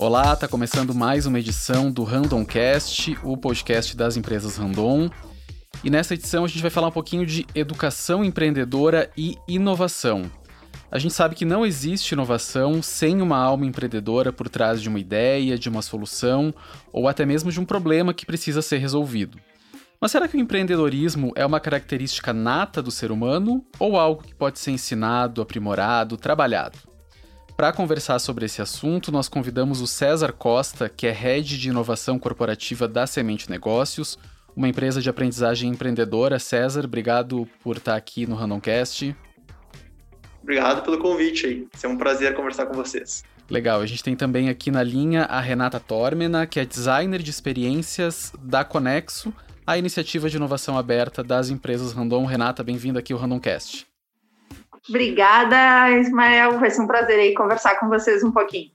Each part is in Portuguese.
Olá, está começando mais uma edição do Randomcast, o podcast das empresas Random. E nessa edição a gente vai falar um pouquinho de educação empreendedora e inovação. A gente sabe que não existe inovação sem uma alma empreendedora por trás de uma ideia, de uma solução ou até mesmo de um problema que precisa ser resolvido. Mas será que o empreendedorismo é uma característica nata do ser humano ou algo que pode ser ensinado, aprimorado, trabalhado? Para conversar sobre esse assunto, nós convidamos o César Costa, que é Head de Inovação Corporativa da Semente Negócios, uma empresa de aprendizagem empreendedora. César, obrigado por estar aqui no Randomcast. Obrigado pelo convite aí. É um prazer conversar com vocês. Legal, a gente tem também aqui na linha a Renata Tormena, que é designer de experiências da Conexo, a iniciativa de inovação aberta das empresas Random. Renata, bem-vinda aqui ao Randomcast. Obrigada, Ismael. Vai ser um prazer aí conversar com vocês um pouquinho.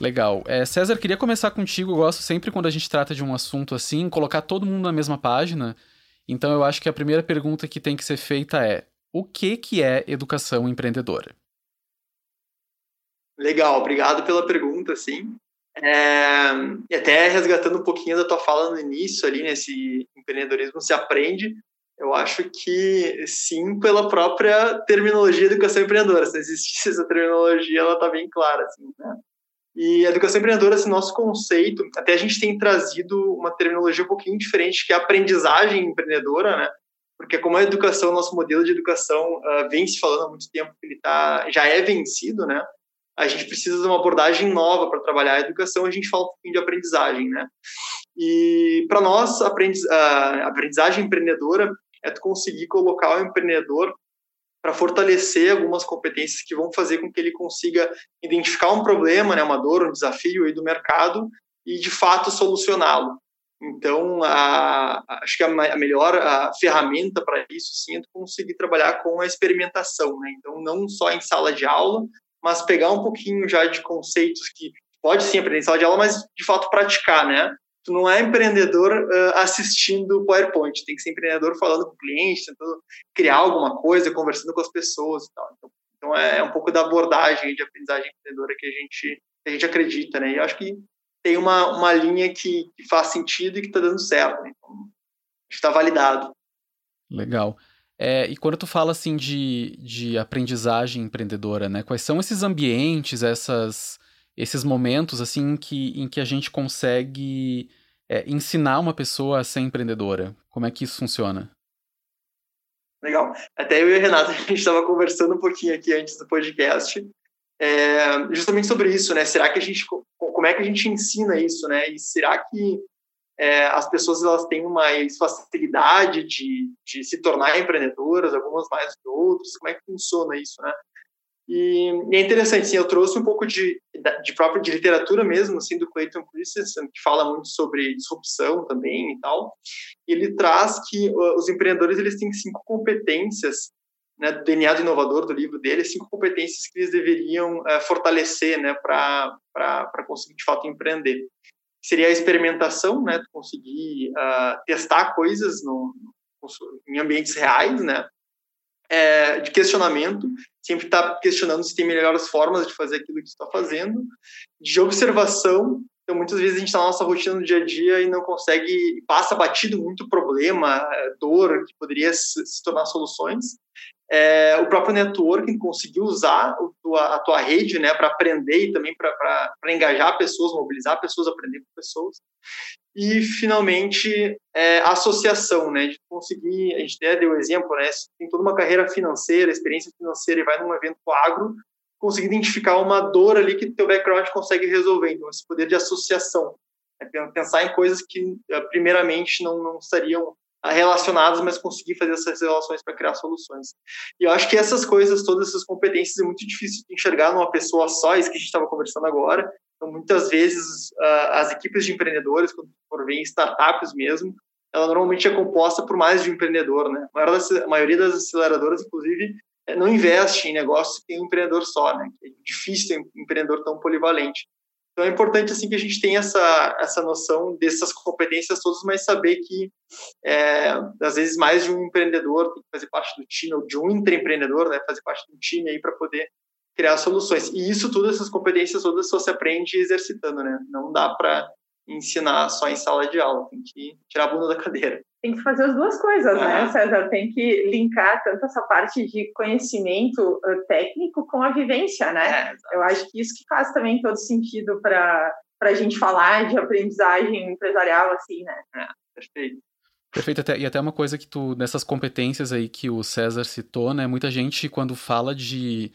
Legal. É, César, queria começar contigo. Eu gosto sempre quando a gente trata de um assunto assim, colocar todo mundo na mesma página. Então eu acho que a primeira pergunta que tem que ser feita é: o que, que é educação empreendedora? Legal, obrigado pela pergunta, sim. É, até resgatando um pouquinho da tua fala no início ali, nesse empreendedorismo se aprende, eu acho que sim, pela própria terminologia educação empreendedora. Se existisse essa terminologia, ela está bem clara, assim, né? E a educação empreendedora, esse nosso conceito, até a gente tem trazido uma terminologia um pouquinho diferente, que é a aprendizagem empreendedora, né? Porque como a educação, nosso modelo de educação uh, vem se falando há muito tempo que ele tá, já é vencido, né? A gente precisa de uma abordagem nova para trabalhar a educação, a gente fala um pouquinho de aprendizagem, né? E para nós, a aprendizagem empreendedora é tu conseguir colocar o empreendedor para fortalecer algumas competências que vão fazer com que ele consiga identificar um problema, né, uma dor, um desafio aí do mercado e de fato solucioná-lo. Então, a, acho que a, a melhor a ferramenta para isso sim é conseguir trabalhar com a experimentação, né? Então, não só em sala de aula, mas pegar um pouquinho já de conceitos que pode sim aprender em sala de aula, mas de fato praticar, né? tu não é empreendedor uh, assistindo PowerPoint, tem que ser empreendedor falando com o cliente, tentando criar alguma coisa, conversando com as pessoas e tal. Então, então é, é, um pouco da abordagem de aprendizagem empreendedora que a gente, que a gente acredita, né? E eu acho que tem uma, uma linha que, que faz sentido e que está dando certo, né? Então, está validado. Legal. É, e quando tu fala assim de, de aprendizagem empreendedora, né? Quais são esses ambientes, essas esses momentos assim em que, em que a gente consegue é, ensinar uma pessoa a ser empreendedora? Como é que isso funciona? Legal. Até eu e a Renata, a gente estava conversando um pouquinho aqui antes do podcast, é, justamente sobre isso, né? Será que a gente, como é que a gente ensina isso, né? E será que é, as pessoas elas têm mais facilidade de, de se tornar empreendedoras, algumas mais que outras? Como é que funciona isso, né? E, e, é interessante, sim, eu trouxe um pouco de, de própria de literatura mesmo, assim, do Clayton Christensen, que fala muito sobre disrupção também e tal. Ele traz que uh, os empreendedores eles têm cinco competências, né, do DNA do inovador do livro dele, cinco competências que eles deveriam uh, fortalecer, né, para conseguir de fato empreender. Seria a experimentação, né, conseguir uh, testar coisas no, em ambientes reais, né, é, de questionamento, sempre está questionando se tem melhores formas de fazer aquilo que está fazendo, de observação. Então, muitas vezes a gente está na nossa rotina no dia a dia e não consegue, passa batido muito problema, é, dor que poderia se tornar soluções é, o próprio networking conseguiu usar a tua rede né, para aprender e também para engajar pessoas, mobilizar pessoas, aprender com pessoas. E, finalmente, é, a associação, né, de conseguir, a gente até deu exemplo, né, tem toda uma carreira financeira, experiência financeira e vai num evento agro, conseguir identificar uma dor ali que teu background consegue resolver. Então, esse poder de associação. Né, pensar em coisas que, eh, primeiramente, não, não estariam relacionadas, mas conseguir fazer essas relações para criar soluções. E eu acho que essas coisas, todas essas competências, é muito difícil de enxergar numa pessoa só, isso que a gente estava conversando agora. Então, muitas vezes, as equipes de empreendedores, quando for ver em startups mesmo, ela normalmente é composta por mais de um empreendedor, né? A maioria das aceleradoras, inclusive, é, não investe em negócios que tem um empreendedor só, né? É difícil ter um empreendedor tão polivalente. Então é importante assim que a gente tenha essa essa noção dessas competências todas, mas saber que é, às vezes mais de um empreendedor tem que fazer parte do time ou de um intraempreendedor, né, fazer parte do time aí para poder criar soluções. E isso tudo, essas competências todas, só se aprende exercitando, né? Não dá para ensinar só em sala de aula, tem que tirar a bunda da cadeira. Tem que fazer as duas coisas, né, César? Tem que linkar tanto essa parte de conhecimento técnico com a vivência, né? É, Eu acho que isso que faz também todo sentido para a gente falar de aprendizagem empresarial, assim, né? É, perfeito. Perfeito, até, e até uma coisa que tu, nessas competências aí que o César citou, né? Muita gente, quando fala de,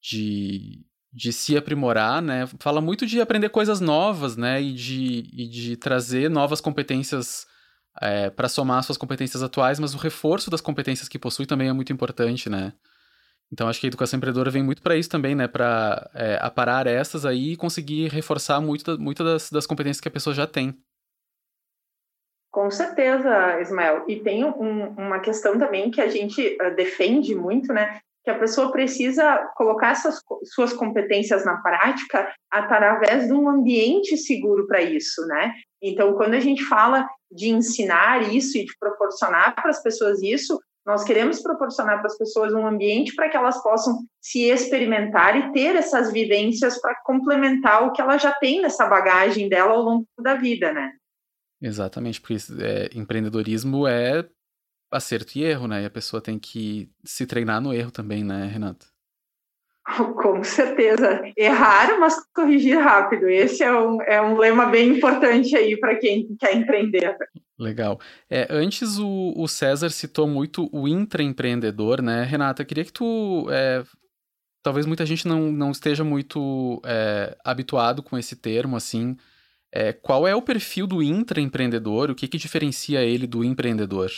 de de se aprimorar, né? Fala muito de aprender coisas novas, né? E de, e de trazer novas competências é, para somar suas competências atuais, mas o reforço das competências que possui também é muito importante, né? Então acho que a educação empreendedora vem muito para isso também, né? Para é, aparar essas aí e conseguir reforçar muito, muito das, das competências que a pessoa já tem. Com certeza, Ismael. E tem um, uma questão também que a gente uh, defende muito, né? Que a pessoa precisa colocar essas suas competências na prática através de um ambiente seguro para isso, né? Então, quando a gente fala de ensinar isso e de proporcionar para as pessoas isso, nós queremos proporcionar para as pessoas um ambiente para que elas possam se experimentar e ter essas vivências para complementar o que ela já tem nessa bagagem dela ao longo da vida, né? Exatamente, porque é, empreendedorismo é acerto e erro, né? E a pessoa tem que se treinar no erro também, né, Renato? Com certeza. Errar, mas corrigir rápido. Esse é um, é um lema bem importante aí para quem quer empreender. Legal. É, antes o, o César citou muito o intraempreendedor, né? Renata, queria que tu. É, talvez muita gente não, não esteja muito é, habituado com esse termo, assim. É, qual é o perfil do intraempreendedor? O que, que diferencia ele do empreendedor?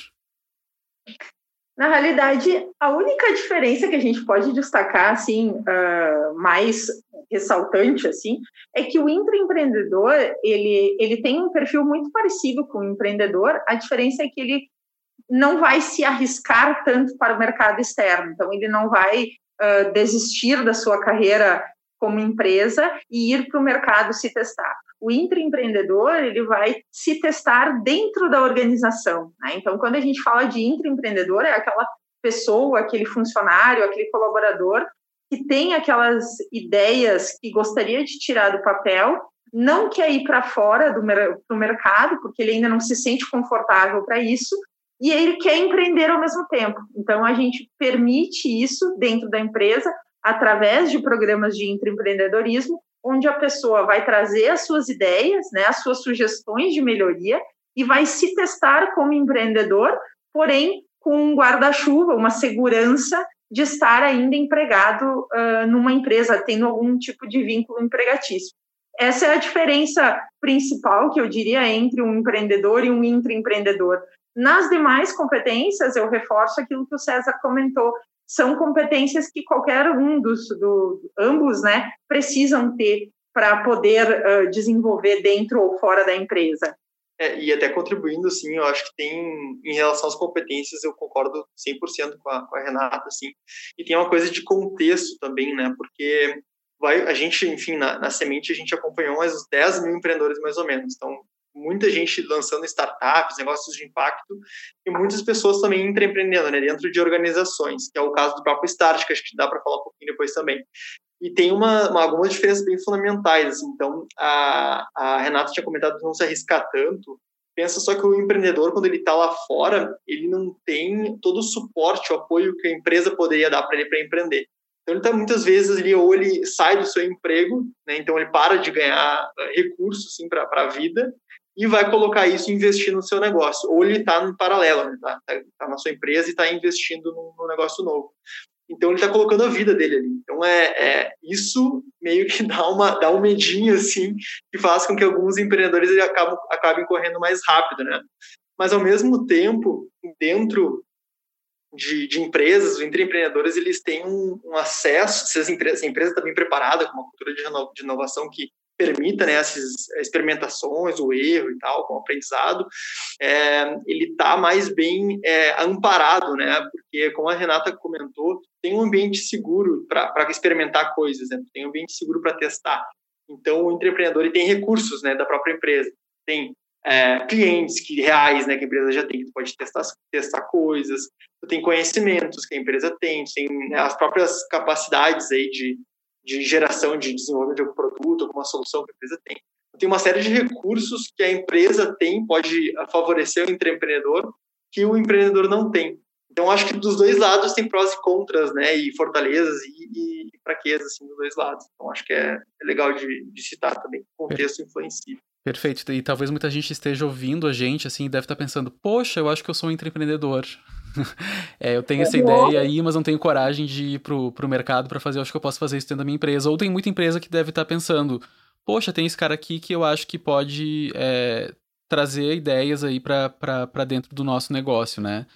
Na realidade, a única diferença que a gente pode destacar, assim, uh, mais ressaltante, assim, é que o intraempreendedor, ele, ele tem um perfil muito parecido com o empreendedor, a diferença é que ele não vai se arriscar tanto para o mercado externo, então ele não vai uh, desistir da sua carreira como empresa e ir para o mercado se testar o intraempreendedor ele vai se testar dentro da organização. Né? Então, quando a gente fala de intraempreendedor, é aquela pessoa, aquele funcionário, aquele colaborador que tem aquelas ideias que gostaria de tirar do papel, não quer ir para fora do mer mercado, porque ele ainda não se sente confortável para isso, e ele quer empreender ao mesmo tempo. Então, a gente permite isso dentro da empresa através de programas de intraempreendedorismo onde a pessoa vai trazer as suas ideias, né, as suas sugestões de melhoria e vai se testar como empreendedor, porém com um guarda-chuva, uma segurança de estar ainda empregado uh, numa empresa, tendo algum tipo de vínculo empregatício. Essa é a diferença principal que eu diria entre um empreendedor e um intraempreendedor. Nas demais competências, eu reforço aquilo que o César comentou, são competências que qualquer um dos do, ambos né, precisam ter para poder uh, desenvolver dentro ou fora da empresa. É, e até contribuindo, sim, eu acho que tem, em relação às competências, eu concordo 100% com a, com a Renata, assim, e tem uma coisa de contexto também, né, porque vai, a gente, enfim, na, na Semente, a gente acompanhou uns 10 mil empreendedores, mais ou menos, então muita gente lançando startups, negócios de impacto, e muitas pessoas também empreendendo né, dentro de organizações, que é o caso do próprio Start, que acho que dá para falar um pouquinho depois também. E tem uma, uma, algumas diferenças bem fundamentais. Assim. Então, a, a Renata tinha comentado de não se arriscar tanto. Pensa só que o empreendedor, quando ele está lá fora, ele não tem todo o suporte, o apoio que a empresa poderia dar para ele para empreender. Então, ele está muitas vezes ali, ou ele sai do seu emprego, né, então ele para de ganhar recursos assim, para a vida, e vai colocar isso e investir no seu negócio. Ou ele está no paralelo, né? tá, tá na sua empresa e está investindo no, no, negócio novo. Então ele está colocando a vida dele ali. Então é, é, isso meio que dá uma dá um medinho assim que faz com que alguns empreendedores acabam acabem correndo mais rápido, né? Mas ao mesmo tempo dentro de, de empresas, os empreendedores eles têm um, um acesso, se, as empresas, se a empresa está bem preparada com uma cultura de, de inovação que permita né, essas experimentações, o erro e tal, com o aprendizado, é, ele está mais bem é, amparado, né? Porque, como a Renata comentou, tem um ambiente seguro para experimentar coisas, né? tem um ambiente seguro para testar. Então, o empreendedor tem recursos né, da própria empresa. Tem é, clientes que reais, né, que a empresa já tem, que pode testar, testar coisas, tem conhecimentos que a empresa tem, tem né, as próprias capacidades aí de, de geração, de desenvolvimento de algum produto, alguma solução que a empresa tem. Tem uma série de recursos que a empresa tem, pode favorecer o empreendedor, que o empreendedor não tem. Então, acho que dos dois lados tem prós e contras, né? E fortalezas e, e fraquezas, assim, dos dois lados. Então, acho que é, é legal de, de, citar também. O contexto influencia. Perfeito. E talvez muita gente esteja ouvindo a gente, assim, deve estar pensando, poxa, eu acho que eu sou um empreendedor. é, eu tenho essa ideia aí, mas não tenho coragem de ir pro, pro mercado para fazer, eu acho que eu posso fazer isso dentro da minha empresa. Ou tem muita empresa que deve estar pensando, poxa, tem esse cara aqui que eu acho que pode é, trazer ideias aí para dentro do nosso negócio, né?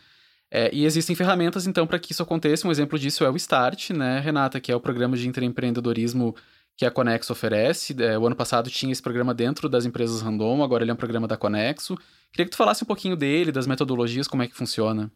É, e existem ferramentas, então, para que isso aconteça. Um exemplo disso é o Start, né, Renata, que é o programa de empreendedorismo que a Conexo oferece. É, o ano passado tinha esse programa dentro das empresas Randon, agora ele é um programa da Conexo. Queria que tu falasse um pouquinho dele, das metodologias, como é que funciona.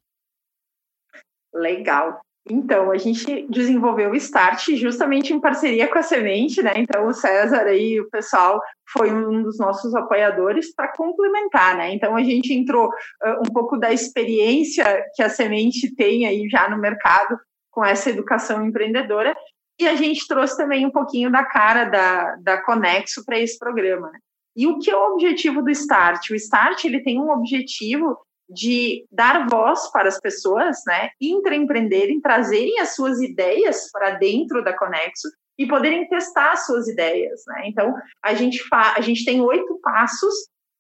Legal. Então, a gente desenvolveu o Start justamente em parceria com a Semente, né? Então, o César aí, o pessoal, foi um dos nossos apoiadores para complementar, né? Então, a gente entrou uh, um pouco da experiência que a Semente tem aí já no mercado com essa educação empreendedora e a gente trouxe também um pouquinho da cara da, da Conexo para esse programa, né? E o que é o objetivo do Start? O Start ele tem um objetivo de dar voz para as pessoas, né, intraempreenderem, trazerem as suas ideias para dentro da Conexo e poderem testar as suas ideias, né? Então, a gente, a gente tem oito passos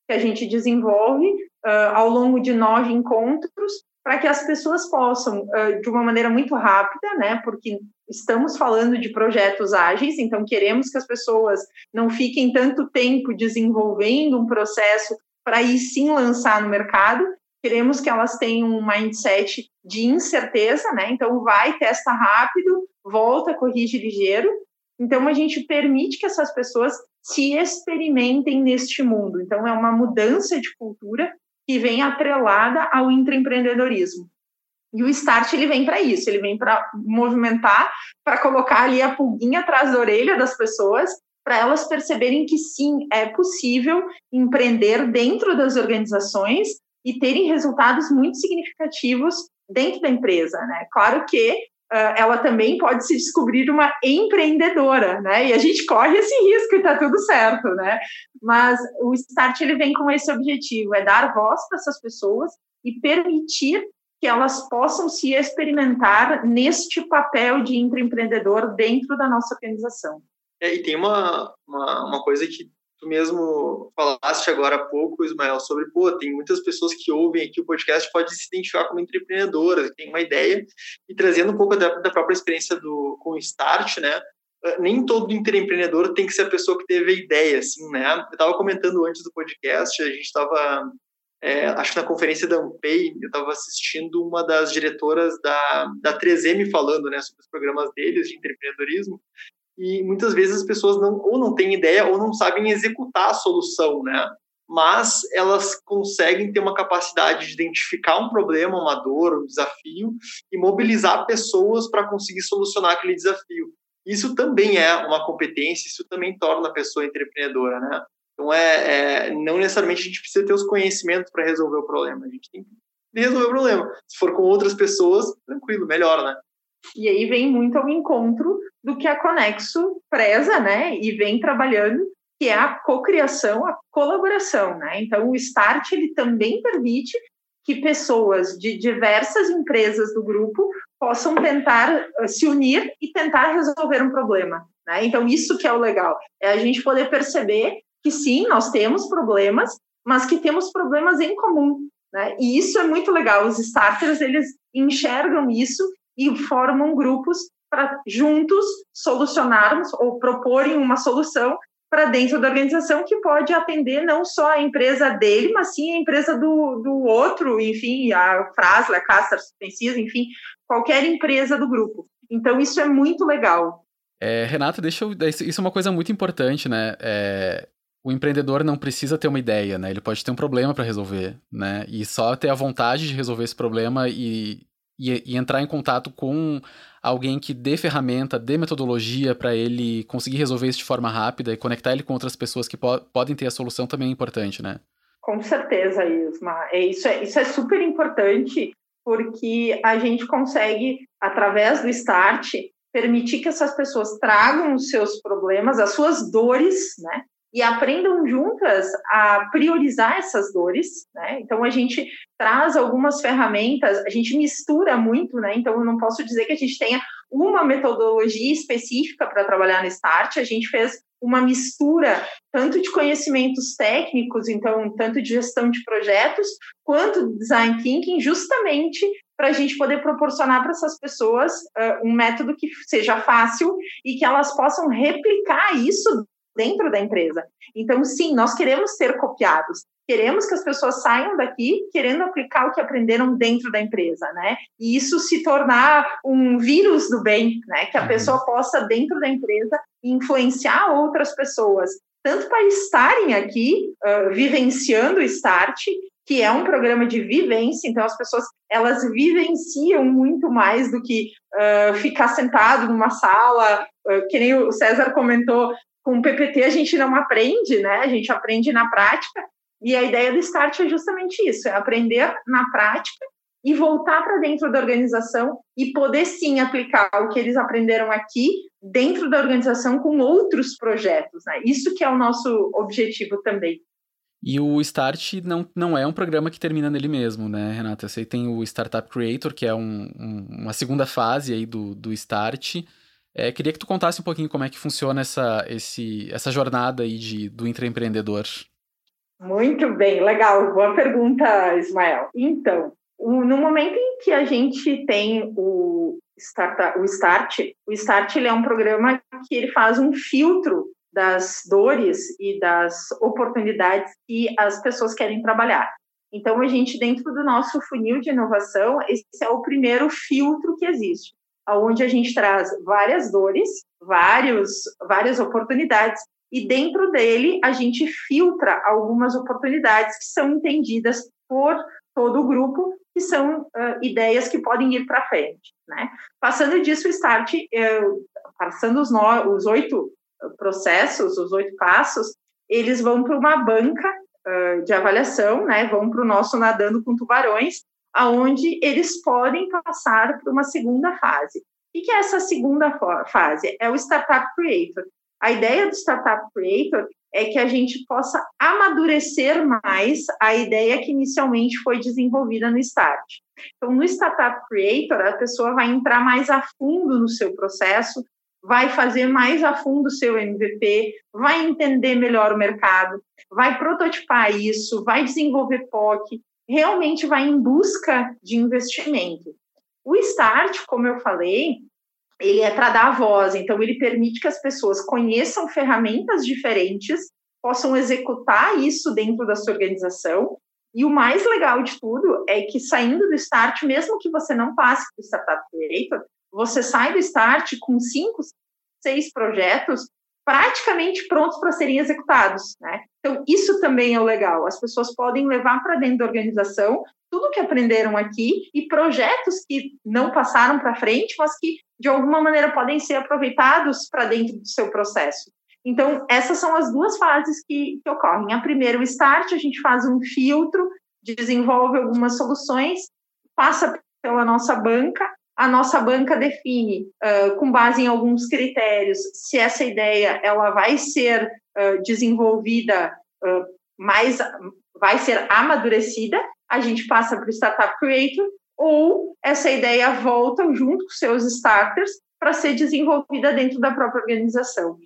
que a gente desenvolve uh, ao longo de nove encontros para que as pessoas possam, uh, de uma maneira muito rápida, né, porque estamos falando de projetos ágeis, então queremos que as pessoas não fiquem tanto tempo desenvolvendo um processo para aí sim lançar no mercado, queremos que elas tenham um mindset de incerteza, né? Então, vai, testa rápido, volta, corrige ligeiro. Então, a gente permite que essas pessoas se experimentem neste mundo. Então, é uma mudança de cultura que vem atrelada ao intraempreendedorismo. E o Start ele vem para isso, ele vem para movimentar, para colocar ali a pulguinha atrás da orelha das pessoas, para elas perceberem que sim, é possível empreender dentro das organizações e terem resultados muito significativos dentro da empresa, né? Claro que uh, ela também pode se descobrir uma empreendedora, né? E a gente corre esse risco e tá tudo certo, né? Mas o Start ele vem com esse objetivo, é dar voz para essas pessoas e permitir que elas possam se experimentar neste papel de empreendedor dentro da nossa organização. É, e tem uma, uma, uma coisa que tu mesmo falaste agora há pouco, Ismael, sobre, pô, tem muitas pessoas que ouvem aqui o podcast podem se identificar como empreendedoras, tem uma ideia, e trazendo um pouco da, da própria experiência do, com o Start, né, eh, nem todo empreendedor tem que ser a pessoa que teve a ideia, assim, né, eu estava comentando antes do podcast, a gente estava, é, acho que na conferência da Ampay, eu estava assistindo uma das diretoras da, da 3M falando, né, sobre os programas deles de empreendedorismo, e muitas vezes as pessoas não, ou não têm ideia ou não sabem executar a solução, né? Mas elas conseguem ter uma capacidade de identificar um problema, uma dor, um desafio e mobilizar pessoas para conseguir solucionar aquele desafio. Isso também é uma competência, isso também torna a pessoa empreendedora, né? Então, é, é não necessariamente a gente precisa ter os conhecimentos para resolver o problema, a gente tem que resolver o problema. Se for com outras pessoas, tranquilo, melhor, né? E aí vem muito ao encontro do que a Conexo preza, né? E vem trabalhando, que é a cocriação, a colaboração, né? Então, o Start ele também permite que pessoas de diversas empresas do grupo possam tentar eh, se unir e tentar resolver um problema. Né? Então, isso que é o legal, é a gente poder perceber que sim, nós temos problemas, mas que temos problemas em comum. Né? E isso é muito legal. Os starters, eles enxergam isso e formam grupos para juntos solucionarmos ou proporem uma solução para dentro da organização que pode atender não só a empresa dele, mas sim a empresa do, do outro, enfim, a Frasla, a Castor, Suspensis, enfim, qualquer empresa do grupo. Então, isso é muito legal. É, Renata, deixa eu. Isso é uma coisa muito importante, né? É, o empreendedor não precisa ter uma ideia, né? Ele pode ter um problema para resolver, né? E só ter a vontade de resolver esse problema e, e, e entrar em contato com alguém que dê ferramenta, dê metodologia para ele conseguir resolver isso de forma rápida e conectar ele com outras pessoas que po podem ter a solução também é importante, né? Com certeza, Isma. É, isso, é, isso é super importante porque a gente consegue, através do Start, permitir que essas pessoas tragam os seus problemas, as suas dores, né? E aprendam juntas a priorizar essas dores, né? Então a gente traz algumas ferramentas, a gente mistura muito, né? Então eu não posso dizer que a gente tenha uma metodologia específica para trabalhar no Start, a gente fez uma mistura tanto de conhecimentos técnicos, então tanto de gestão de projetos, quanto de design thinking, justamente para a gente poder proporcionar para essas pessoas uh, um método que seja fácil e que elas possam replicar isso dentro da empresa. Então, sim, nós queremos ser copiados. Queremos que as pessoas saiam daqui querendo aplicar o que aprenderam dentro da empresa, né? E isso se tornar um vírus do bem, né? Que a uhum. pessoa possa, dentro da empresa, influenciar outras pessoas, tanto para estarem aqui, uh, vivenciando o Start, que é um programa de vivência, então as pessoas elas vivenciam muito mais do que uh, ficar sentado numa sala, uh, que nem o César comentou, com o PPT a gente não aprende, né? A gente aprende na prática, e a ideia do Start é justamente isso, é aprender na prática e voltar para dentro da organização e poder sim aplicar o que eles aprenderam aqui dentro da organização com outros projetos. Né? Isso que é o nosso objetivo também. E o Start não, não é um programa que termina nele mesmo, né, Renata? Você tem o Startup Creator, que é um, um, uma segunda fase aí do, do Start. É, queria que tu contasse um pouquinho como é que funciona essa, esse, essa jornada aí de, do intraempreendedor. Muito bem, legal. Boa pergunta, Ismael. Então, no momento em que a gente tem o, start, o Start, o Start ele é um programa que ele faz um filtro das dores e das oportunidades que as pessoas querem trabalhar. Então, a gente, dentro do nosso funil de inovação, esse é o primeiro filtro que existe, onde a gente traz várias dores, vários, várias oportunidades e dentro dele a gente filtra algumas oportunidades que são entendidas por todo o grupo, que são uh, ideias que podem ir para frente. Né? Passando disso, o Start, uh, passando os, no, os oito processos, os oito passos, eles vão para uma banca uh, de avaliação, né? vão para o nosso Nadando com Tubarões, aonde eles podem passar para uma segunda fase. O que é essa segunda fase? É o Startup Creator, a ideia do Startup Creator é que a gente possa amadurecer mais a ideia que inicialmente foi desenvolvida no Start. Então, no Startup Creator, a pessoa vai entrar mais a fundo no seu processo, vai fazer mais a fundo o seu MVP, vai entender melhor o mercado, vai prototipar isso, vai desenvolver POC, realmente vai em busca de investimento. O Start, como eu falei, ele é para dar voz, então ele permite que as pessoas conheçam ferramentas diferentes, possam executar isso dentro da sua organização. E o mais legal de tudo é que saindo do Start, mesmo que você não passe para o Startup Creator, você sai do Start com cinco, seis projetos praticamente prontos para serem executados, né? Então, isso também é o legal. As pessoas podem levar para dentro da organização tudo que aprenderam aqui e projetos que não passaram para frente, mas que de alguma maneira podem ser aproveitados para dentro do seu processo. Então, essas são as duas fases que, que ocorrem. A primeira, o start, a gente faz um filtro, desenvolve algumas soluções, passa pela nossa banca, a nossa banca define, uh, com base em alguns critérios, se essa ideia ela vai ser uh, desenvolvida uh, mais, vai ser amadurecida a gente passa para o Startup Creator, ou essa ideia volta junto com seus starters para ser desenvolvida dentro da própria organização.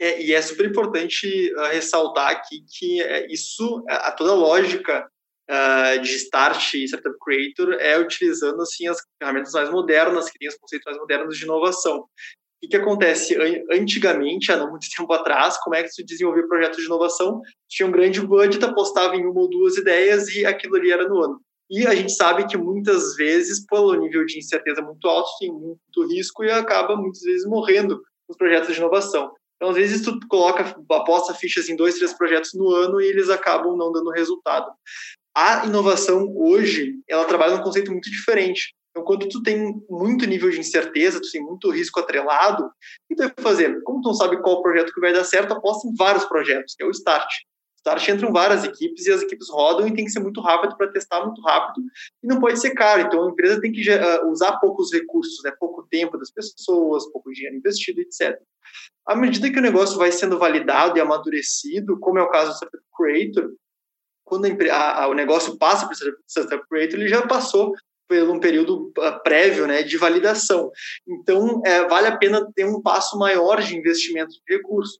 É, e é super importante ressaltar aqui que uh, isso, a toda a lógica uh, de Start e Startup Creator é utilizando assim as ferramentas mais modernas, que os conceitos mais modernos de inovação. O que acontece? Antigamente, há não muito tempo atrás, como é que se desenvolvia projetos de inovação? Tinha um grande budget, apostava em uma ou duas ideias e aquilo ali era no ano. E a gente sabe que muitas vezes, pelo nível de incerteza muito alto, tem muito risco e acaba muitas vezes morrendo os projetos de inovação. Então, às vezes, tu coloca, aposta fichas em dois, três projetos no ano e eles acabam não dando resultado. A inovação hoje, ela trabalha num conceito muito diferente. Então, quando tu tem muito nível de incerteza, tu tem muito risco atrelado, o que tu vai fazer? Como tu não sabe qual projeto que vai dar certo, aposta em vários projetos, que é o start. Start entram várias equipes e as equipes rodam e tem que ser muito rápido para testar muito rápido e não pode ser caro. Então a empresa tem que uh, usar poucos recursos, né, pouco tempo das pessoas, pouco dinheiro investido, etc. À medida que o negócio vai sendo validado e amadurecido, como é o caso do Creator, quando a, a, o negócio passa para o Startup Creator, ele já passou por um período ah, prévio né, de validação. Então, é, vale a pena ter um passo maior de investimento de recursos.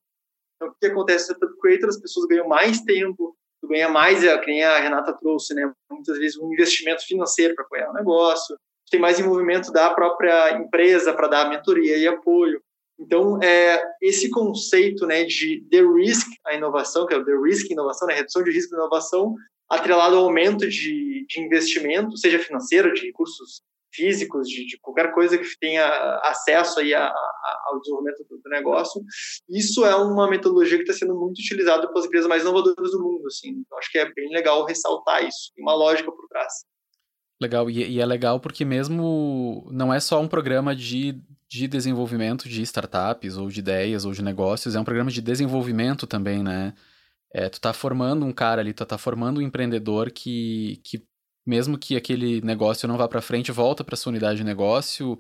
Então, o que acontece no Startup Creator? As pessoas ganham mais tempo, ganha mais, é, que nem a Renata trouxe, né, muitas vezes um investimento financeiro para apoiar o negócio, tem mais envolvimento da própria empresa para dar mentoria e apoio. Então, é, esse conceito né, de the risk a inovação, que é o the risk inovação, né, redução de risco da inovação, atrelado ao aumento de, de investimento, seja financeiro, de recursos físicos, de, de, qualquer coisa que tenha acesso aí a, a, ao desenvolvimento do, do, negócio. Isso é uma metodologia que está sendo muito utilizada pelas empresas mais inovadoras do mundo. Assim. Então, acho que é bem legal ressaltar isso, tem uma lógica por trás. Legal, e, e, é legal porque mesmo não é só um programa de, de desenvolvimento de startups, ou de ideias, ou de negócios, é um programa de desenvolvimento também, né? É, tu tá formando um cara ali, tu tá formando um empreendedor que, que mesmo que aquele negócio não vá para frente, volta para sua unidade de negócio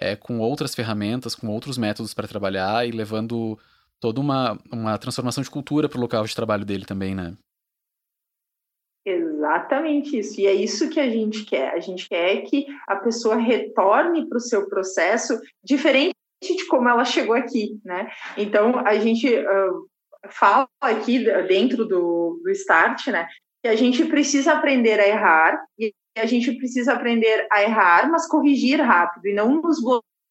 é, com outras ferramentas, com outros métodos para trabalhar e levando toda uma, uma transformação de cultura para o local de trabalho dele também, né? Exatamente isso. E é isso que a gente quer. A gente quer que a pessoa retorne para o seu processo diferente de como ela chegou aqui, né? Então, a gente uh, fala aqui dentro do, do Start, né? Que a gente precisa aprender a errar e a gente precisa aprender a errar, mas corrigir rápido e não nos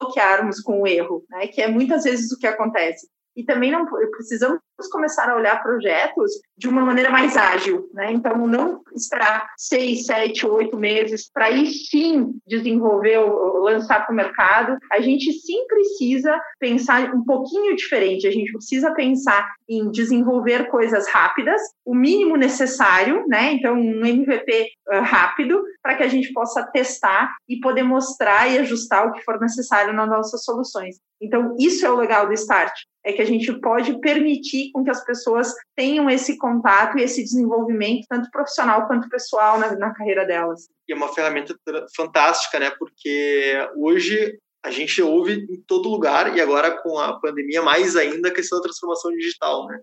bloquearmos com o erro, né? Que é muitas vezes o que acontece e também não precisamos começar a olhar projetos de uma maneira mais ágil, né? Então, não esperar seis, sete, oito meses para aí sim desenvolver, lançar para o mercado. A gente sim precisa pensar um pouquinho diferente. A gente precisa pensar em desenvolver coisas rápidas, o mínimo necessário, né? Então, um MVP uh, rápido para que a gente possa testar e poder mostrar e ajustar o que for necessário nas nossas soluções. Então, isso é o legal do Start, é que a gente pode permitir com que as pessoas tenham esse contato e esse desenvolvimento, tanto profissional quanto pessoal, na, na carreira delas. E é uma ferramenta fantástica, né? Porque hoje a gente ouve em todo lugar, e agora com a pandemia, mais ainda a questão da transformação digital, né?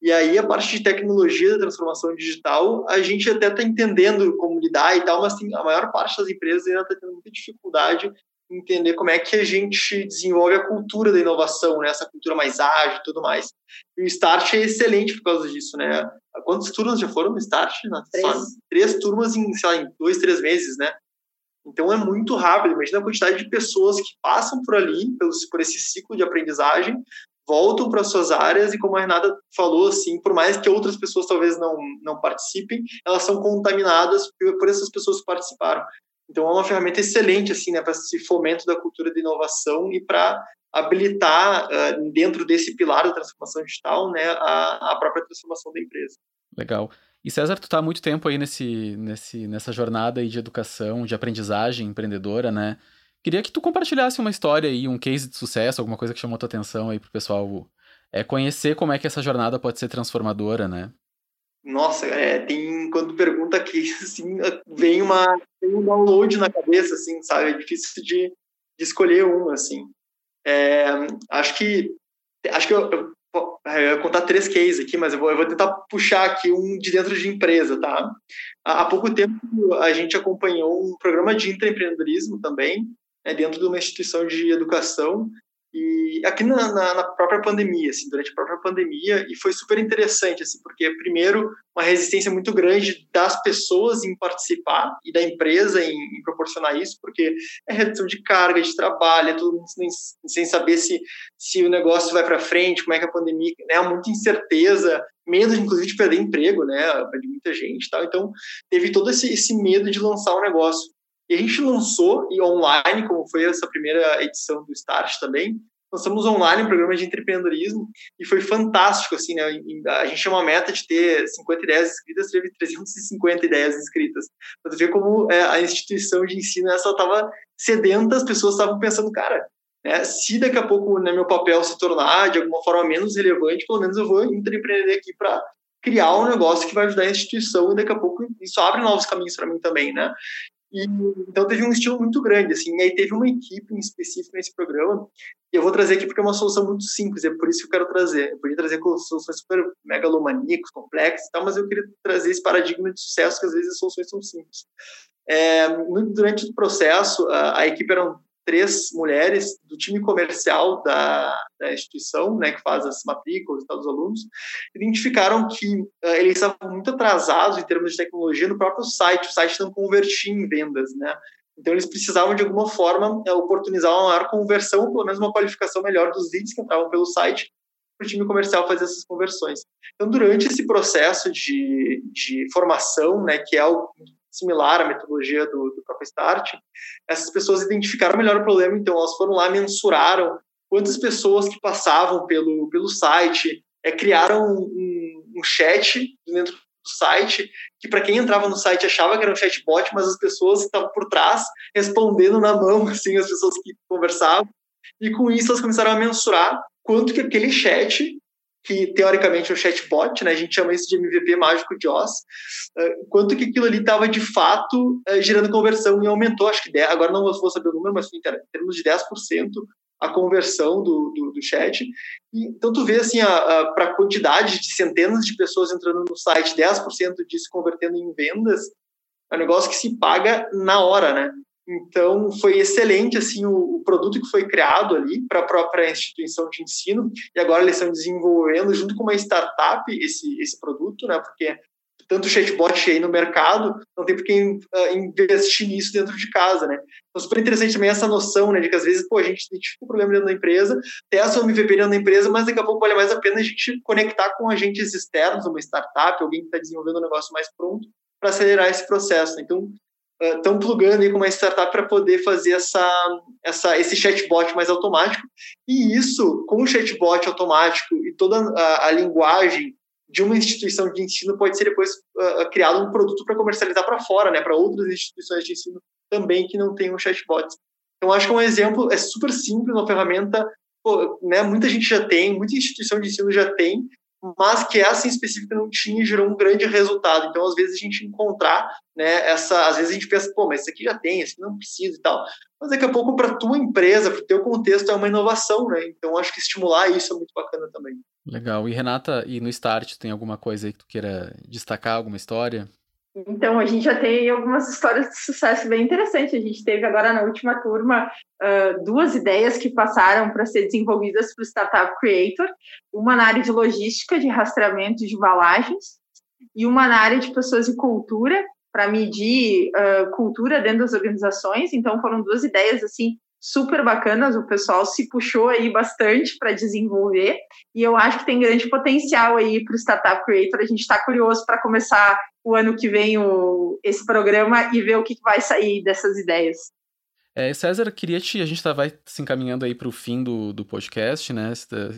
E aí, a parte de tecnologia da transformação digital, a gente até está entendendo como lidar e tal, mas tem, a maior parte das empresas ainda está tendo muita dificuldade entender como é que a gente desenvolve a cultura da inovação, né? essa cultura mais ágil e tudo mais. E o Start é excelente por causa disso, né? Quantas turmas já foram no Start? Três. três turmas em, lá, em dois, três meses, né? Então é muito rápido. Imagina a quantidade de pessoas que passam por ali, por esse ciclo de aprendizagem, voltam para suas áreas e como a Renata falou, assim, por mais que outras pessoas talvez não, não participem, elas são contaminadas por essas pessoas que participaram. Então, é uma ferramenta excelente assim, né, para esse fomento da cultura de inovação e para habilitar uh, dentro desse pilar da transformação digital, né, a, a própria transformação da empresa. Legal. E César, tu está há muito tempo aí nesse, nesse, nessa jornada aí de educação, de aprendizagem empreendedora, né? Queria que tu compartilhasse uma história aí, um case de sucesso, alguma coisa que chamou tua atenção aí para o pessoal é, conhecer como é que essa jornada pode ser transformadora, né? Nossa, é, tem quando pergunta aqui, assim, vem uma um download na cabeça, assim, sabe? É difícil de, de escolher um, assim. É, acho que acho que eu, eu, eu, vou contar três cases aqui, mas eu vou, eu vou tentar puxar aqui um de dentro de empresa, tá? Há, há pouco tempo a gente acompanhou um programa de intraempreendedorismo também, né, dentro de uma instituição de educação e aqui na, na, na, própria pandemia, assim, durante a própria pandemia, e foi super interessante, assim, porque primeiro uma resistência muito grande das pessoas em participar e da empresa em, em proporcionar isso, porque é redução de carga de trabalho, é todo mundo sem, sem saber se, se o negócio vai para frente, como é que a pandemia, né, muita incerteza, medo inclusive de perder emprego, né, de muita gente, tal. Então teve todo esse, esse medo de lançar um negócio. E a gente lançou e online, como foi essa primeira edição do Start também, lançamos online um programa de empreendedorismo e foi fantástico, assim, né? A gente tinha uma meta de ter 50 ideias inscritas, teve 350 ideias inscritas. Para ver como é, a instituição de ensino essa estava sedenta, as pessoas estavam pensando, cara, né, se daqui a pouco né, meu papel se tornar de alguma forma menos relevante, pelo menos eu vou empreender aqui para criar um negócio que vai ajudar a instituição e daqui a pouco isso abre novos caminhos para mim também, né? E, então teve um estilo muito grande, assim, e aí teve uma equipe em específico nesse programa, e eu vou trazer aqui porque é uma solução muito simples, é por isso que eu quero trazer. Eu podia trazer soluções super megalomaníacas, complexas e tal, mas eu queria trazer esse paradigma de sucesso que às vezes as soluções são simples. É, durante o processo, a, a equipe eram três mulheres do time comercial da, da instituição, né, que faz as matrículas e tal dos alunos, identificaram que uh, eles estavam muito atrasados em termos de tecnologia no próprio site, o site não convertia em vendas, né? Então eles precisavam de alguma forma uh, oportunizar uma maior conversão, pelo menos uma qualificação melhor dos leads que entravam pelo site para o time comercial fazer essas conversões. Então durante esse processo de, de formação, né, que é o similar à metodologia do, do próprio Start, essas pessoas identificaram melhor o problema, então elas foram lá, mensuraram quantas pessoas que passavam pelo, pelo site, é, criaram um, um chat dentro do site, que para quem entrava no site achava que era um chatbot, mas as pessoas estavam por trás respondendo na mão, assim, as pessoas que conversavam, e com isso elas começaram a mensurar quanto que aquele chat que teoricamente é um chatbot, né? A gente chama isso de MVP mágico de Oz. Uh, quanto que aquilo ali estava de fato uh, gerando conversão e aumentou, acho que 10, agora não vou saber o número, mas em termos de 10% a conversão do, do, do, chat. E, então tu vê assim, para a quantidade de centenas de pessoas entrando no site, 10% disso convertendo em vendas, é um negócio que se paga na hora, né? Então, foi excelente assim o, o produto que foi criado ali para a própria instituição de ensino, e agora eles estão desenvolvendo, junto com uma startup, esse, esse produto, né, porque tanto chatbot aí no mercado, não tem por que uh, investir nisso dentro de casa, né? Então, super interessante também essa noção, né, de que às vezes, pô, a gente identifica um problema dentro da empresa, testa o MVP dentro da empresa, mas daqui a pouco vale mais a pena a gente conectar com agentes externos, uma startup, alguém que está desenvolvendo um negócio mais pronto, para acelerar esse processo. Então, estão plugando aí com uma startup para poder fazer essa, essa, esse chatbot mais automático. E isso, com o chatbot automático e toda a, a linguagem de uma instituição de ensino, pode ser depois uh, criado um produto para comercializar para fora, né, para outras instituições de ensino também que não tenham chatbot. Então, acho que é um exemplo, é super simples, uma ferramenta, pô, né, muita gente já tem, muita instituição de ensino já tem, mas que essa em específico não tinha e gerou um grande resultado. Então, às vezes, a gente encontrar, né, essa, às vezes a gente pensa, pô, mas isso aqui já tem, isso aqui não precisa e tal. Mas daqui a pouco, para tua empresa, para o teu contexto, é uma inovação, né? Então, acho que estimular isso é muito bacana também. Legal. E Renata, e no Start, tem alguma coisa aí que tu queira destacar, alguma história? Então, a gente já tem algumas histórias de sucesso bem interessantes. A gente teve agora na última turma uh, duas ideias que passaram para ser desenvolvidas para o Startup Creator: uma na área de logística, de rastreamento de embalagens, e uma na área de pessoas e cultura, para medir uh, cultura dentro das organizações. Então, foram duas ideias assim super bacanas, o pessoal se puxou aí bastante para desenvolver e eu acho que tem grande potencial aí para o Startup Creator. A gente está curioso para começar o ano que vem o, esse programa e ver o que, vai sair dessas ideias. É, César, queria te. A gente tá, vai se encaminhando aí para o fim do, do podcast, né?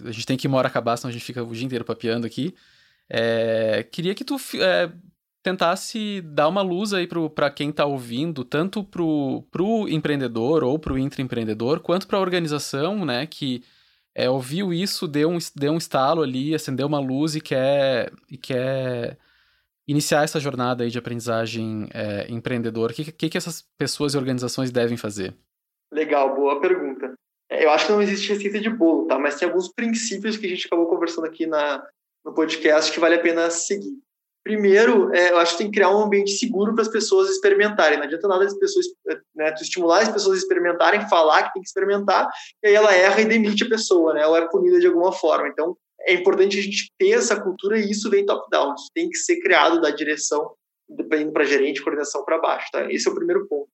A gente tem que ir uma hora acabar, senão a gente fica o dia inteiro papeando aqui. É, queria que tu é, tentasse dar uma luz aí para quem está ouvindo, tanto para o empreendedor ou para o intraempreendedor, quanto para a organização, né, que é, ouviu isso, deu um, deu um estalo ali, acendeu uma luz e quer, e quer iniciar essa jornada aí de aprendizagem é, empreendedor. O que, que, que essas pessoas e organizações devem fazer? Legal, boa pergunta. É, eu acho que não existe receita de bolo, tá? Mas tem alguns princípios que a gente acabou conversando aqui na, no podcast que vale a pena seguir. Primeiro, é, eu acho que tem que criar um ambiente seguro para as pessoas experimentarem. Não adianta nada as pessoas, né, tu estimular as pessoas a experimentarem, falar que tem que experimentar, e aí ela erra e demite a pessoa, né, ou é punida de alguma forma. Então, é importante a gente ter essa cultura e isso vem top-down. Isso tem que ser criado da direção, indo para gerente, coordenação para baixo. Tá? Esse é o primeiro ponto.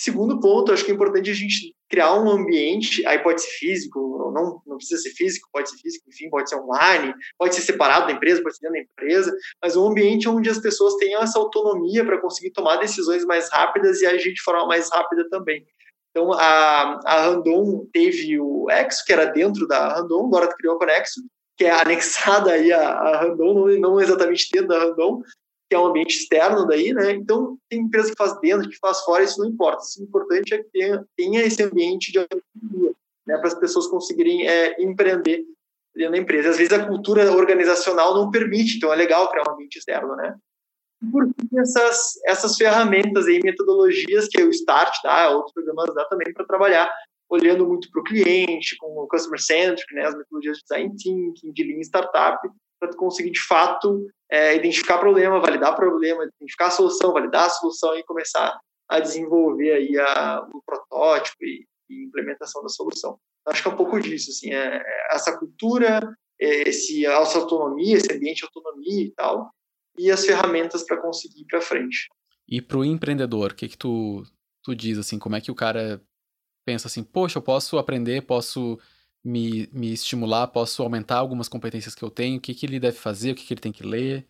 Segundo ponto, acho que é importante a gente criar um ambiente, aí pode ser físico, não, não precisa ser físico, pode ser físico, enfim, pode ser online, pode ser separado da empresa, pode ser dentro da empresa, mas um ambiente onde as pessoas tenham essa autonomia para conseguir tomar decisões mais rápidas e agir de forma mais rápida também. Então, a, a Randon teve o Exo, que era dentro da Randon, agora criou a Conexo, que é anexada aí a, a Randon, não, exatamente dentro da Randon, que é um ambiente externo daí, né? Então, tem empresa que faz dentro, que faz fora, isso não importa. O importante é que tenha, tenha esse ambiente de autonomia, né? Para as pessoas conseguirem é, empreender dentro da empresa. Às vezes a cultura organizacional não permite, então é legal criar um ambiente externo, né? Por essas, essas ferramentas e metodologias que o Start dá, outros programas dá também para trabalhar olhando muito para o cliente, com o customer centric, né, as metodologias de design thinking, de lean startup, para conseguir de fato é, identificar problema, validar problema, identificar a solução, validar a solução e começar a desenvolver aí a, o protótipo e, e, implementação da solução. Acho que é um pouco disso, assim, é, é essa cultura, é, esse, essa autonomia, esse ambiente de autonomia e tal, e as ferramentas para conseguir ir para frente. E para o empreendedor, o que que tu, tu diz, assim, como é que o cara pensa assim, poxa, eu posso aprender, posso me, me estimular, posso aumentar algumas competências que eu tenho, o que, que ele deve fazer, o que, que ele tem que ler?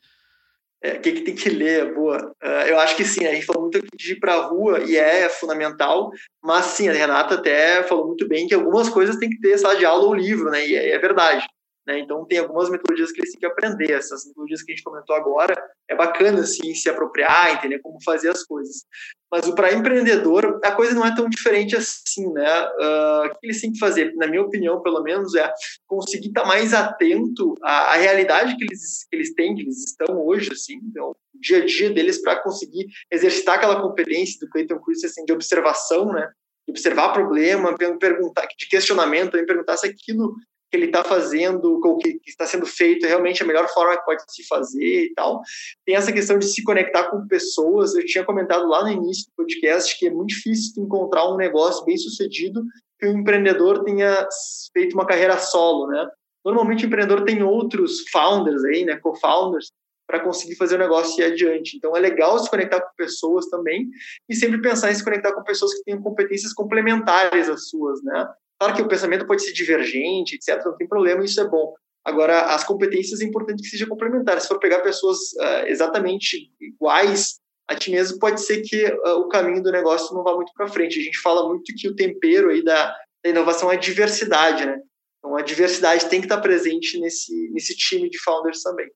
É, o que, que tem que ler, boa. Uh, eu acho que sim, a gente falou muito de ir para a rua e é fundamental, mas sim, a Renata até falou muito bem que algumas coisas tem que ter sala de aula ou livro, né? E é, é verdade. Né? Então, tem algumas metodologias que eles têm que aprender. Essas metodologias que a gente comentou agora, é bacana, assim, se apropriar, entender como fazer as coisas. Mas o para empreendedor, a coisa não é tão diferente assim, né? Uh, o que eles têm que fazer, na minha opinião, pelo menos, é conseguir estar mais atento à, à realidade que eles, que eles têm, que eles estão hoje, assim, então, dia a dia deles para conseguir exercitar aquela competência do Clayton Chris, assim, de observação, né? De observar problema, perguntar, de questionamento, também perguntar se aquilo que ele está fazendo, o que, está sendo feito é realmente a melhor forma que pode se fazer e tal. Tem essa questão de se conectar com pessoas. Eu tinha comentado lá no início do podcast que é muito difícil encontrar um negócio bem sucedido que o empreendedor tenha feito uma carreira solo, né? Normalmente o empreendedor tem outros founders aí, né, co-founders, para conseguir fazer o negócio ir adiante. Então é legal se conectar com pessoas também e sempre pensar em se conectar com pessoas que tenham competências complementares às suas, né? Claro que o pensamento pode ser divergente, etc., não tem problema, isso é bom. Agora, as competências é importante que sejam complementares. Se for pegar pessoas uh, exatamente iguais a ti mesmo, pode ser que uh, o caminho do negócio não vá muito para frente. A gente fala muito que o tempero aí da, da inovação é diversidade, né? Então, a diversidade tem que estar presente nesse, nesse time de founders também.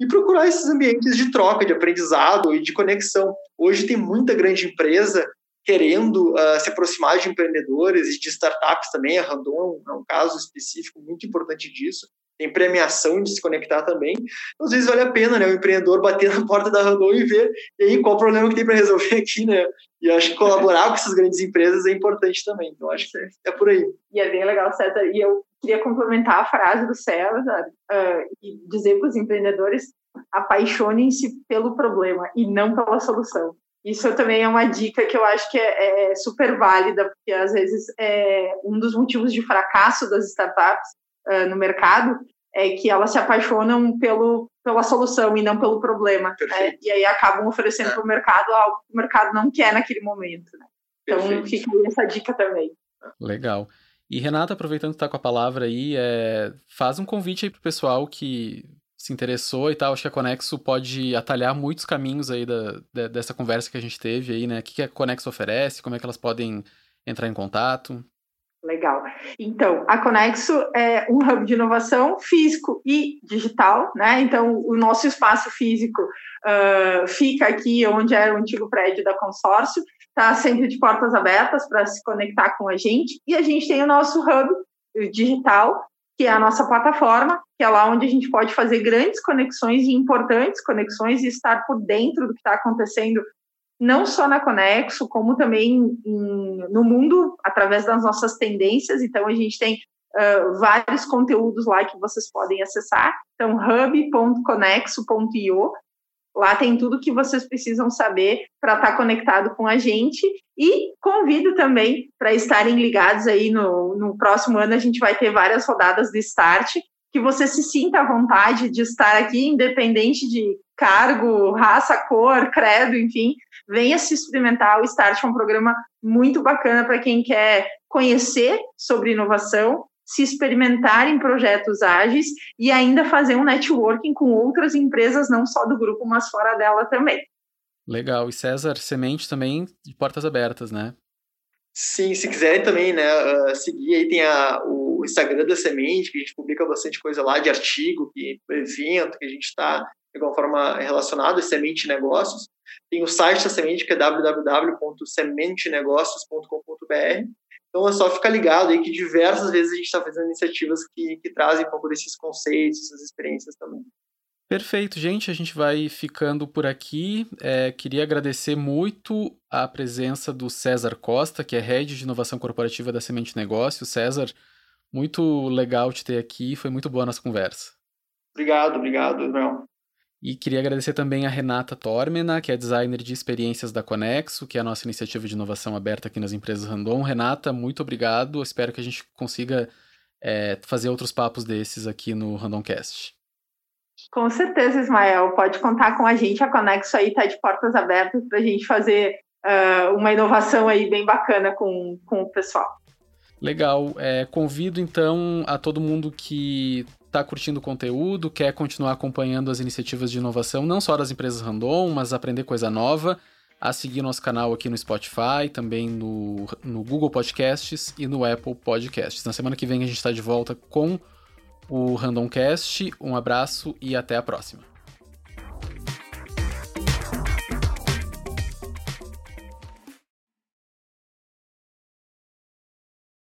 E procurar esses ambientes de troca, de aprendizado e de conexão. Hoje tem muita grande empresa querendo uh, se aproximar de empreendedores e de startups também. A Randon é um caso específico muito importante disso. Tem premiação de se conectar também. Às vezes vale a pena, né? O empreendedor bater na porta da Randon e ver e aí qual o problema que tem para resolver aqui, né? E acho que colaborar com essas grandes empresas é importante também. Então acho que é, é por aí. E é bem legal, César. E eu queria complementar a frase do César uh, e dizer para os empreendedores apaixonem-se pelo problema e não pela solução. Isso também é uma dica que eu acho que é, é super válida, porque às vezes é um dos motivos de fracasso das startups uh, no mercado é que elas se apaixonam pelo, pela solução e não pelo problema. Né? E aí acabam oferecendo é. para o mercado algo que o mercado não quer naquele momento. Né? Então Perfeito. fica essa dica também. Legal. E Renata, aproveitando que está com a palavra aí, é, faz um convite aí para o pessoal que se interessou e tal, acho que a Conexo pode atalhar muitos caminhos aí da, dessa conversa que a gente teve aí, né? O que a Conexo oferece, como é que elas podem entrar em contato? Legal. Então, a Conexo é um hub de inovação físico e digital, né? Então, o nosso espaço físico uh, fica aqui onde era o antigo prédio da consórcio, está sempre de portas abertas para se conectar com a gente, e a gente tem o nosso hub digital, que é a nossa plataforma, que é lá onde a gente pode fazer grandes conexões e importantes conexões e estar por dentro do que está acontecendo, não só na Conexo, como também em, no mundo, através das nossas tendências. Então, a gente tem uh, vários conteúdos lá que vocês podem acessar. Então, hub.conexo.io Lá tem tudo que vocês precisam saber para estar tá conectado com a gente. E convido também para estarem ligados aí no, no próximo ano. A gente vai ter várias rodadas de start. Que você se sinta à vontade de estar aqui, independente de cargo, raça, cor, credo, enfim. Venha se experimentar. O Start é um programa muito bacana para quem quer conhecer sobre inovação se experimentar em projetos ágeis e ainda fazer um networking com outras empresas, não só do grupo, mas fora dela também. Legal. E César, semente também de portas abertas, né? Sim, se quiserem também, né, uh, seguir aí tem a, o Instagram da Semente, que a gente publica bastante coisa lá de artigo, que, evento, que a gente está de alguma forma relacionado a Semente Negócios. Tem o site da Semente, que é www.sementenegócios.com.br Então é só ficar ligado aí que diversas vezes a gente está fazendo iniciativas que, que trazem um pouco desses conceitos, essas experiências também. Perfeito, gente. A gente vai ficando por aqui. É, queria agradecer muito a presença do César Costa, que é Head de Inovação Corporativa da Semente Negócio. César, muito legal te ter aqui. Foi muito boa a nossa conversa. Obrigado, obrigado, Ismael. E queria agradecer também a Renata Tormena, que é designer de experiências da Conexo, que é a nossa iniciativa de inovação aberta aqui nas empresas Randon. Renata, muito obrigado. Espero que a gente consiga é, fazer outros papos desses aqui no Randomcast. Com certeza, Ismael. Pode contar com a gente. A Conexo aí está de portas abertas para a gente fazer uh, uma inovação aí bem bacana com, com o pessoal. Legal. É, convido então a todo mundo que está curtindo o conteúdo, quer continuar acompanhando as iniciativas de inovação, não só das empresas Randon, mas aprender coisa nova, a seguir nosso canal aqui no Spotify, também no, no Google Podcasts e no Apple Podcasts. Na semana que vem a gente está de volta com o Randomcast. Um abraço e até a próxima.